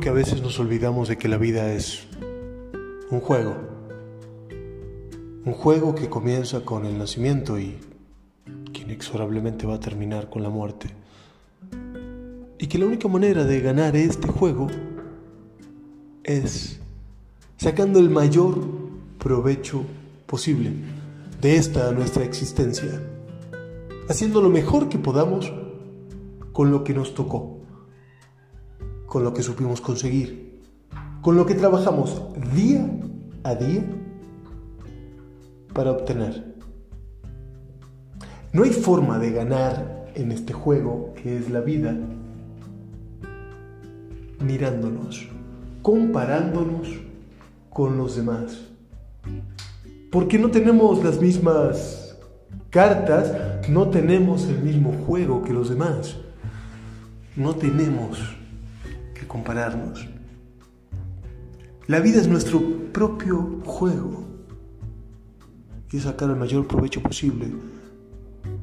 Que a veces nos olvidamos de que la vida es un juego. Un juego que comienza con el nacimiento y que inexorablemente va a terminar con la muerte. Y que la única manera de ganar este juego es sacando el mayor provecho posible de esta nuestra existencia, haciendo lo mejor que podamos con lo que nos tocó con lo que supimos conseguir, con lo que trabajamos día a día para obtener. No hay forma de ganar en este juego que es la vida mirándonos, comparándonos con los demás. Porque no tenemos las mismas cartas, no tenemos el mismo juego que los demás. No tenemos compararnos. La vida es nuestro propio juego y sacar el mayor provecho posible.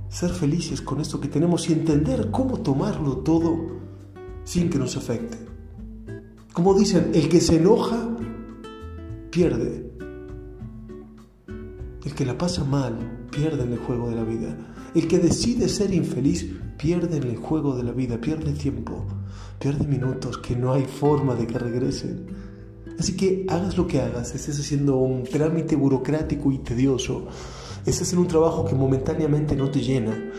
Ser felices con esto que tenemos y entender cómo tomarlo todo sin que nos afecte. Como dicen, el que se enoja pierde. El que la pasa mal pierde en el juego de la vida. El que decide ser infeliz pierde en el juego de la vida, pierde tiempo pierde minutos que no hay forma de que regresen. Así que hagas lo que hagas, estés haciendo un trámite burocrático y tedioso, estés en un trabajo que momentáneamente no te llena,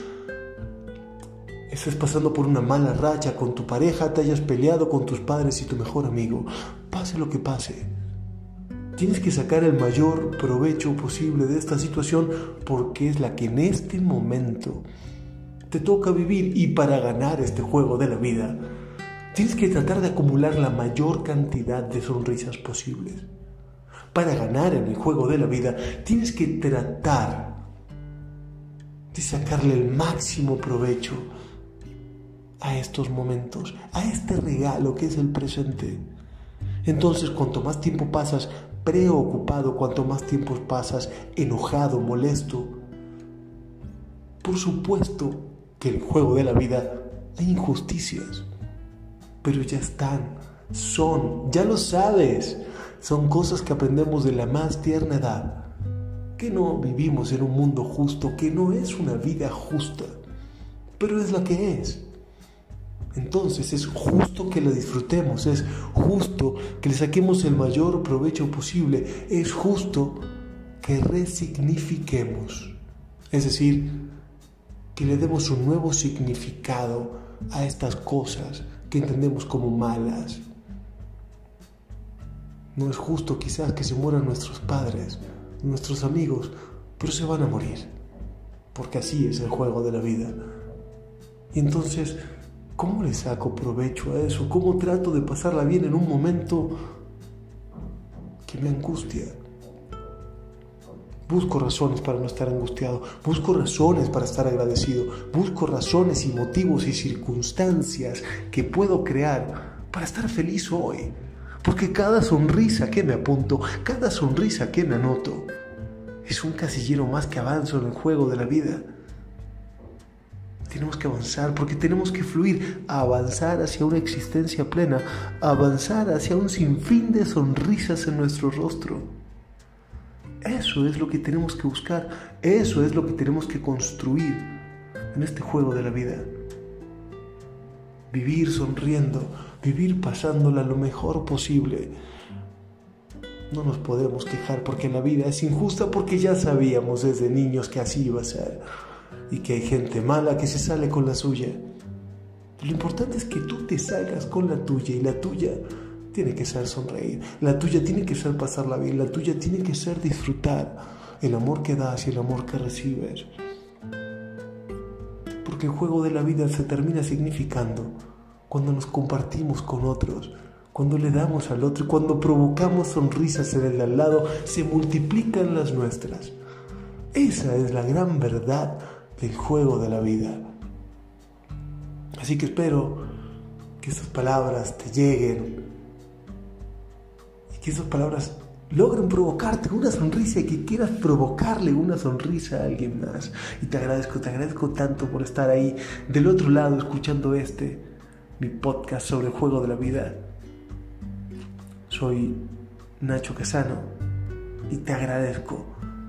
estés pasando por una mala racha con tu pareja, te hayas peleado con tus padres y tu mejor amigo, pase lo que pase. Tienes que sacar el mayor provecho posible de esta situación porque es la que en este momento te toca vivir y para ganar este juego de la vida Tienes que tratar de acumular la mayor cantidad de sonrisas posibles. Para ganar en el juego de la vida, tienes que tratar de sacarle el máximo provecho a estos momentos, a este regalo que es el presente. Entonces, cuanto más tiempo pasas preocupado, cuanto más tiempo pasas enojado, molesto, por supuesto que en el juego de la vida hay injusticias pero ya están, son, ya lo sabes, son cosas que aprendemos de la más tierna edad, que no vivimos en un mundo justo, que no es una vida justa, pero es la que es. Entonces es justo que la disfrutemos, es justo que le saquemos el mayor provecho posible, es justo que resignifiquemos, es decir, que le demos un nuevo significado a estas cosas que entendemos como malas. No es justo quizás que se mueran nuestros padres, nuestros amigos, pero se van a morir, porque así es el juego de la vida. Y entonces, ¿cómo le saco provecho a eso? ¿Cómo trato de pasarla bien en un momento que me angustia? Busco razones para no estar angustiado, busco razones para estar agradecido, busco razones y motivos y circunstancias que puedo crear para estar feliz hoy. Porque cada sonrisa que me apunto, cada sonrisa que me anoto, es un casillero más que avanzo en el juego de la vida. Tenemos que avanzar porque tenemos que fluir, avanzar hacia una existencia plena, avanzar hacia un sinfín de sonrisas en nuestro rostro. Eso es lo que tenemos que buscar, eso es lo que tenemos que construir en este juego de la vida. Vivir sonriendo, vivir pasándola lo mejor posible. No nos podemos quejar porque la vida es injusta porque ya sabíamos desde niños que así iba a ser y que hay gente mala que se sale con la suya. Lo importante es que tú te salgas con la tuya y la tuya tiene que ser sonreír, la tuya tiene que ser pasarla bien, la tuya tiene que ser disfrutar el amor que das y el amor que recibes. Porque el juego de la vida se termina significando cuando nos compartimos con otros, cuando le damos al otro cuando provocamos sonrisas en el de al lado, se multiplican las nuestras. Esa es la gran verdad del juego de la vida. Así que espero que estas palabras te lleguen que esas palabras logren provocarte una sonrisa y que quieras provocarle una sonrisa a alguien más. Y te agradezco, te agradezco tanto por estar ahí del otro lado escuchando este, mi podcast sobre el juego de la vida. soy Nacho Casano y te agradezco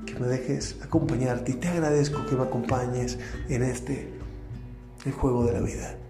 que me dejes acompañarte y te agradezco que me acompañes en este, el juego de la vida.